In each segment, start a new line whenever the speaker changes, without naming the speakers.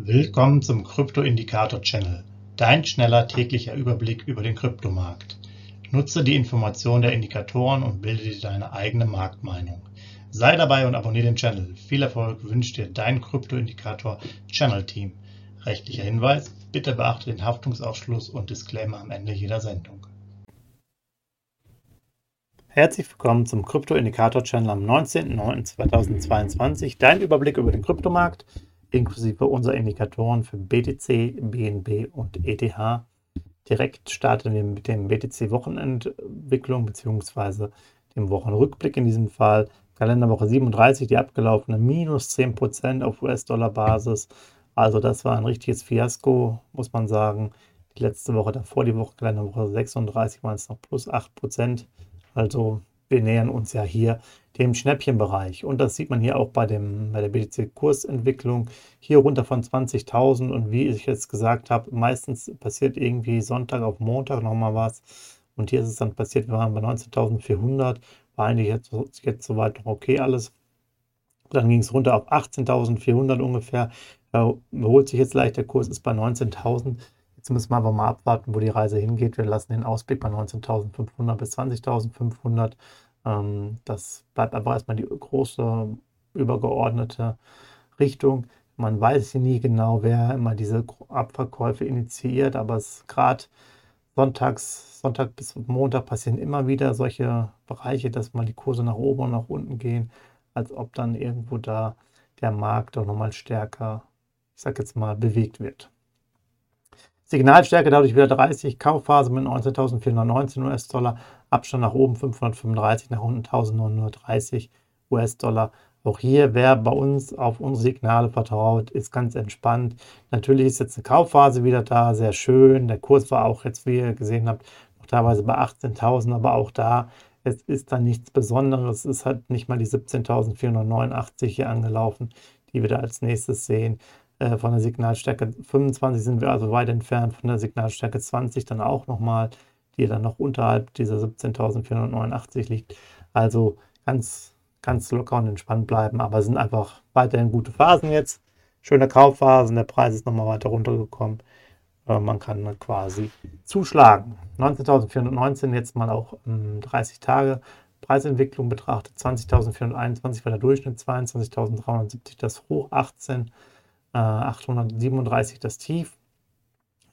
Willkommen zum Krypto-Indikator-Channel, dein schneller täglicher Überblick über den Kryptomarkt. Nutze die Informationen der Indikatoren und bilde dir deine eigene Marktmeinung. Sei dabei und abonniere den Channel. Viel Erfolg wünscht dir dein Krypto-Indikator-Channel-Team. Rechtlicher Hinweis, bitte beachte den Haftungsausschluss und Disclaimer am Ende jeder Sendung. Herzlich willkommen zum Krypto-Indikator-Channel am 19.09.2022. Dein Überblick über den Kryptomarkt inklusive unserer Indikatoren für BTC, BNB und ETH. Direkt starten wir mit dem BTC-Wochenentwicklung bzw. dem Wochenrückblick in diesem Fall. Kalenderwoche 37, die abgelaufene minus 10% auf US-Dollar-Basis. Also das war ein richtiges Fiasko, muss man sagen. Die letzte Woche davor, die Woche Kalenderwoche 36, waren es noch plus 8%. Also wir nähern uns ja hier dem Schnäppchenbereich. Und das sieht man hier auch bei, dem, bei der BTC-Kursentwicklung. Hier runter von 20.000 und wie ich jetzt gesagt habe, meistens passiert irgendwie Sonntag auf Montag nochmal was. Und hier ist es dann passiert, wir waren bei 19.400, war eigentlich jetzt, jetzt soweit noch okay alles. Dann ging es runter auf 18.400 ungefähr. Er holt sich jetzt leicht, der Kurs ist bei 19.000. Jetzt müssen wir aber mal abwarten, wo die Reise hingeht. Wir lassen den Ausblick bei 19.500 bis 20.500. Ähm, das bleibt aber erstmal die große übergeordnete Richtung. Man weiß hier nie genau, wer immer diese Abverkäufe initiiert, aber es gerade sonntags, Sonntag bis Montag passieren immer wieder solche Bereiche, dass mal die Kurse nach oben und nach unten gehen, als ob dann irgendwo da der Markt doch nochmal stärker, ich sag jetzt mal, bewegt wird. Signalstärke dadurch wieder 30, Kaufphase mit 19.419 US-Dollar, Abstand nach oben 535, nach unten 1930 US-Dollar. Auch hier, wer bei uns auf unsere Signale vertraut, ist ganz entspannt. Natürlich ist jetzt eine Kaufphase wieder da, sehr schön. Der Kurs war auch jetzt, wie ihr gesehen habt, noch teilweise bei 18.000, aber auch da, es ist dann nichts Besonderes. Es halt nicht mal die 17.489 hier angelaufen, die wir da als nächstes sehen. Äh, von der Signalstärke 25 sind wir also weit entfernt, von der Signalstärke 20 dann auch nochmal, die dann noch unterhalb dieser 17.489 liegt. Also ganz, ganz locker und entspannt bleiben, aber sind einfach weiterhin gute Phasen jetzt. Schöne Kaufphasen, der Preis ist nochmal weiter runtergekommen. Äh, man kann quasi zuschlagen. 19.419 jetzt mal auch ähm, 30 Tage Preisentwicklung betrachtet. 20.421 war der Durchschnitt, 22.370 das Hoch, 18 837 das Tief.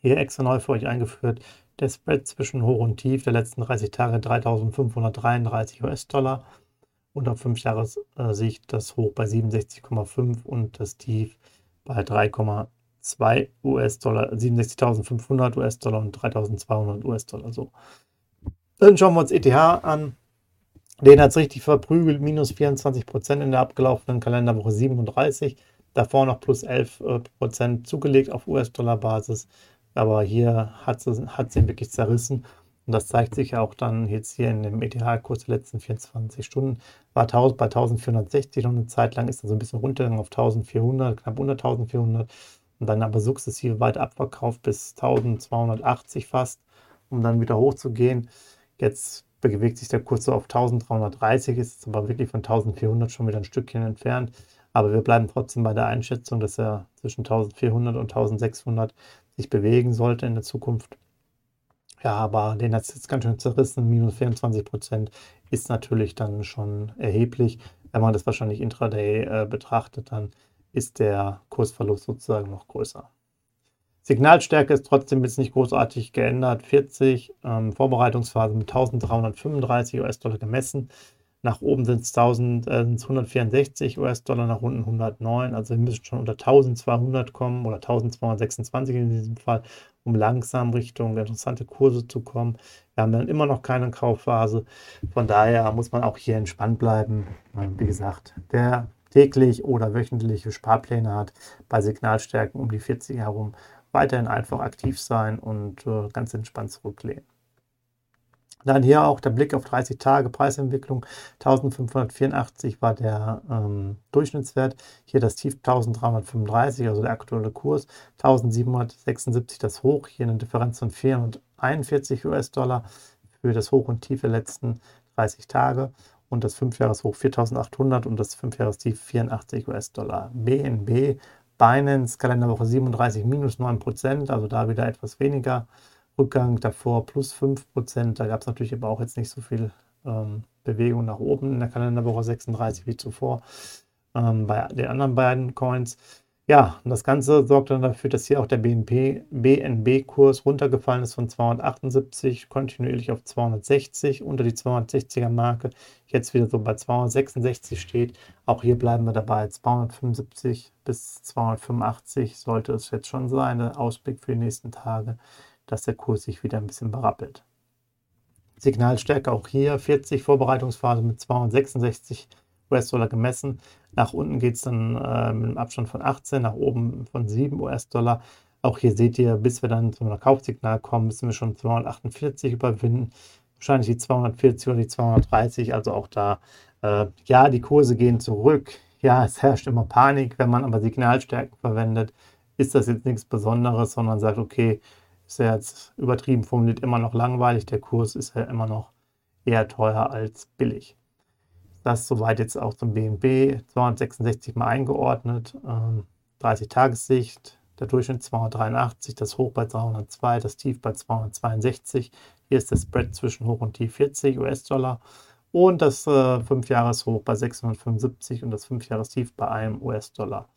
Hier extra neu für euch eingeführt. Der Spread zwischen Hoch und Tief der letzten 30 Tage 3533 US-Dollar und auf 5 Jahres Sicht das Hoch bei 67,5 und das Tief bei 3,2 US-Dollar, 67.500 US-Dollar und 3.200 US-Dollar. So. Dann schauen wir uns ETH an. Den hat es richtig verprügelt, minus 24% in der abgelaufenen Kalenderwoche 37. Davor noch plus 11 äh, Prozent zugelegt auf US-Dollar-Basis. Aber hier hat sie, hat sie wirklich zerrissen. Und das zeigt sich ja auch dann jetzt hier in dem ETH-Kurs der letzten 24 Stunden. War 1000, bei 1460 und eine Zeit lang ist er so ein bisschen runtergegangen auf 1400, knapp unter 1400. Und dann aber sukzessive weiter abverkauft bis 1280 fast, um dann wieder hochzugehen. Jetzt bewegt sich der Kurs so auf 1330, ist aber wirklich von 1400 schon wieder ein Stückchen entfernt. Aber wir bleiben trotzdem bei der Einschätzung, dass er zwischen 1400 und 1600 sich bewegen sollte in der Zukunft. Ja, aber den hat es jetzt ganz schön zerrissen. Minus 24 Prozent ist natürlich dann schon erheblich. Wenn man das wahrscheinlich intraday äh, betrachtet, dann ist der Kursverlust sozusagen noch größer. Signalstärke ist trotzdem jetzt nicht großartig geändert. 40, ähm, Vorbereitungsphase mit 1335 US-Dollar gemessen. Nach oben sind es 164 US-Dollar, nach unten 109. Also wir müssen schon unter 1200 kommen oder 1226 in diesem Fall, um langsam Richtung interessante Kurse zu kommen. Wir haben dann immer noch keine Kaufphase. Von daher muss man auch hier entspannt bleiben. Wie gesagt, wer täglich oder wöchentliche Sparpläne hat, bei Signalstärken um die 40 herum, weiterhin einfach aktiv sein und äh, ganz entspannt zurücklehnen. Dann hier auch der Blick auf 30 Tage Preisentwicklung. 1584 war der ähm, Durchschnittswert. Hier das Tief 1335, also der aktuelle Kurs. 1776 das Hoch. Hier eine Differenz von 441 US-Dollar für das Hoch und Tief der letzten 30 Tage. Und das 5-Jahres-Hoch 4800 und das 5-Jahres-Tief 84 US-Dollar. BNB Binance Kalenderwoche 37 minus 9%, also da wieder etwas weniger Rückgang, davor plus 5%. Da gab es natürlich aber auch jetzt nicht so viel ähm, Bewegung nach oben in der Kalenderwoche 36 wie zuvor ähm, bei den anderen beiden Coins. Ja, und das Ganze sorgt dann dafür, dass hier auch der BNB-Kurs runtergefallen ist von 278 kontinuierlich auf 260 unter die 260er Marke. Jetzt wieder so bei 266 steht. Auch hier bleiben wir dabei. 275 bis 285 sollte es jetzt schon sein. Der Ausblick für die nächsten Tage, dass der Kurs sich wieder ein bisschen berappelt. Signalstärke auch hier 40 Vorbereitungsphase mit 266 US-Dollar gemessen. Nach unten geht es dann äh, mit einem Abstand von 18, nach oben von 7 US-Dollar. Auch hier seht ihr, bis wir dann zu einem Kaufsignal kommen, müssen wir schon 248 überwinden. Wahrscheinlich die 240 oder die 230. Also auch da, äh, ja, die Kurse gehen zurück. Ja, es herrscht immer Panik. Wenn man aber Signalstärken verwendet, ist das jetzt nichts Besonderes, sondern sagt, okay, ist ja jetzt übertrieben formuliert immer noch langweilig. Der Kurs ist ja immer noch eher teuer als billig. Das soweit jetzt auch zum BNB 266 mal eingeordnet. 30-Tages-Sicht, ähm, der Durchschnitt 283, das Hoch bei 302, das Tief bei 262. Hier ist der Spread zwischen Hoch und Tief 40 US-Dollar und das äh, 5-Jahres-Hoch bei 675 und das 5-Jahres-Tief bei einem US-Dollar.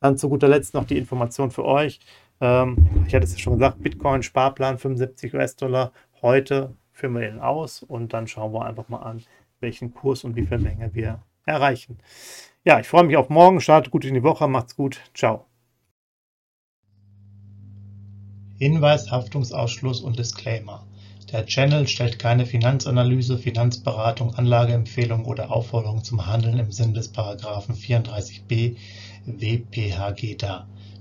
Dann zu guter Letzt noch die Information für euch. Ähm, ich hatte es ja schon gesagt, Bitcoin Sparplan 75 US-Dollar. Heute führen wir ihn aus und dann schauen wir einfach mal an, welchen Kurs und wie viel Menge wir erreichen. Ja, ich freue mich auf morgen. Startet gut in die Woche. Macht's gut. Ciao.
Hinweis, Haftungsausschluss und Disclaimer. Der Channel stellt keine Finanzanalyse, Finanzberatung, Anlageempfehlung oder Aufforderung zum Handeln im Sinne des Paragraphen 34b WPHG dar.